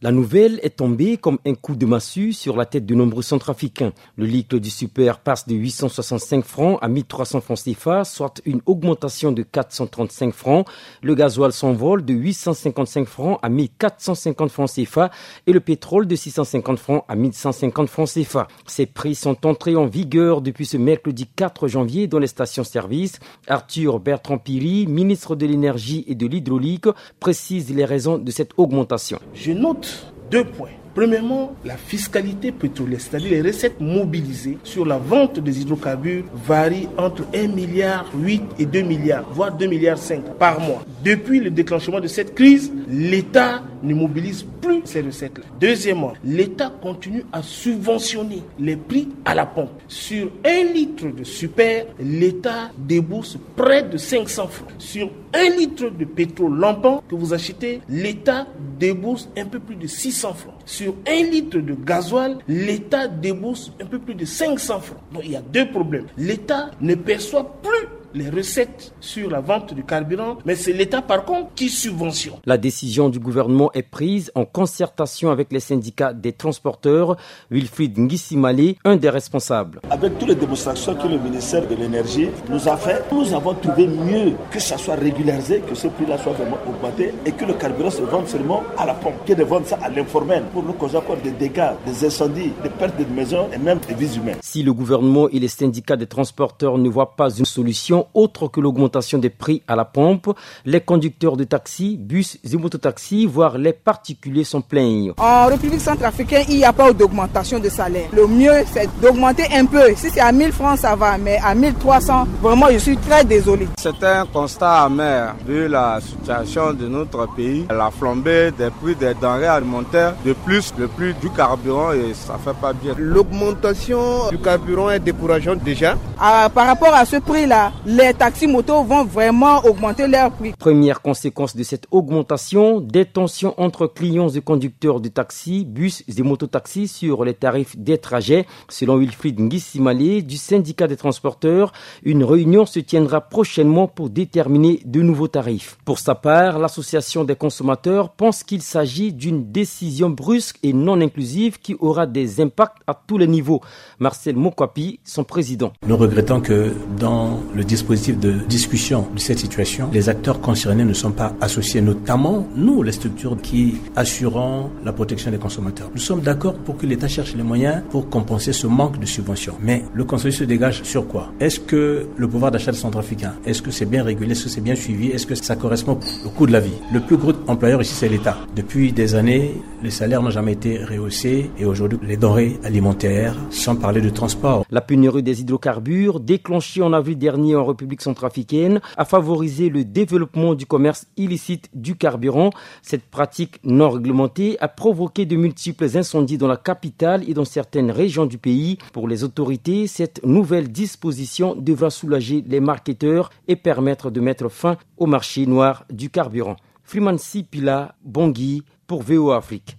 La nouvelle est tombée comme un coup de massue sur la tête de nombreux centrafricains. Le litre du super passe de 865 francs à 1300 francs CFA, soit une augmentation de 435 francs. Le gasoil s'envole de 855 francs à 1450 francs CFA et le pétrole de 650 francs à 1150 francs CFA. Ces prix sont entrés en vigueur depuis ce mercredi 4 janvier dans les stations-service. Arthur Bertrand Piri, ministre de l'énergie et de l'hydraulique, précise les raisons de cette augmentation. Deux points. Premièrement, la fiscalité pétrolière, c'est-à-dire les recettes mobilisées sur la vente des hydrocarbures varient entre 1 milliard 8 et 2 milliards, voire 2 milliards 5 par mois. Depuis le déclenchement de cette crise, l'État ne mobilise plus ces recettes-là. Deuxièmement, l'État continue à subventionner les prix à la pompe. Sur un litre de super, l'État débourse près de 500 francs. Sur un litre de pétrole lampant que vous achetez, l'État débourse un peu plus de 600 francs. Sur un litre de gasoil, l'État débourse un peu plus de 500 francs. Donc il y a deux problèmes. L'État ne perçoit plus les recettes sur la vente du carburant, mais c'est l'État par contre qui subventionne. La décision du gouvernement est prise en concertation avec les syndicats des transporteurs. Wilfried Ngissimale, un des responsables. Avec toutes les démonstrations que le ministère de l'Énergie nous a fait, nous avons trouvé mieux que ça soit régularisé, que ce prix-là soit vraiment augmenté et que le carburant se vende seulement à la pompe, que de vendre ça à l'informel pour nous causer encore des dégâts, des incendies, des pertes de maisons et même des vies humaines. Si le gouvernement et les syndicats des transporteurs ne voient pas une solution, autre que l'augmentation des prix à la pompe. Les conducteurs de taxi, bus et mototaxis, voire les particuliers sont plaignent. En République centrafricaine, il n'y a pas d'augmentation de salaire. Le mieux, c'est d'augmenter un peu. Si c'est à 1000 francs, ça va, mais à 1300, vraiment, je suis très désolé. C'est un constat amer vu la situation de notre pays, la flambée des prix des denrées alimentaires, de plus le prix du carburant et ça fait pas bien. L'augmentation du carburant est décourageante déjà. Ah, par rapport à ce prix-là, les taxis motos vont vraiment augmenter leur prix. Première conséquence de cette augmentation, des tensions entre clients et conducteurs de taxis, bus et mototaxis sur les tarifs des trajets. Selon Wilfried Ngissimale du syndicat des transporteurs, une réunion se tiendra prochainement pour déterminer de nouveaux tarifs. Pour sa part, l'association des consommateurs pense qu'il s'agit d'une décision brusque et non inclusive qui aura des impacts à tous les niveaux. Marcel Mokwapi, son président. Nous regrettons que dans le dispositif de discussion de cette situation, les acteurs concernés ne sont pas associés, notamment nous, les structures qui assurons la protection des consommateurs. Nous sommes d'accord pour que l'État cherche les moyens pour compenser ce manque de subventions. Mais le consensus se dégage sur quoi? Est-ce que le pouvoir d'achat des centrafricains, est-ce que c'est bien régulé, est-ce que c'est bien suivi, est-ce que ça correspond au coût de la vie? Le plus gros employeur ici, c'est l'État. Depuis des années, les salaires n'ont jamais été rehaussés et aujourd'hui, les denrées alimentaires, sans parler de transport. La pénurie des hydrocarbures, déclenchée en avril dernier en République centrafricaine a favorisé le développement du commerce illicite du carburant. Cette pratique non réglementée a provoqué de multiples incendies dans la capitale et dans certaines régions du pays. Pour les autorités, cette nouvelle disposition devra soulager les marketeurs et permettre de mettre fin au marché noir du carburant. Freeman Pila, Bangui, pour VO Afrique.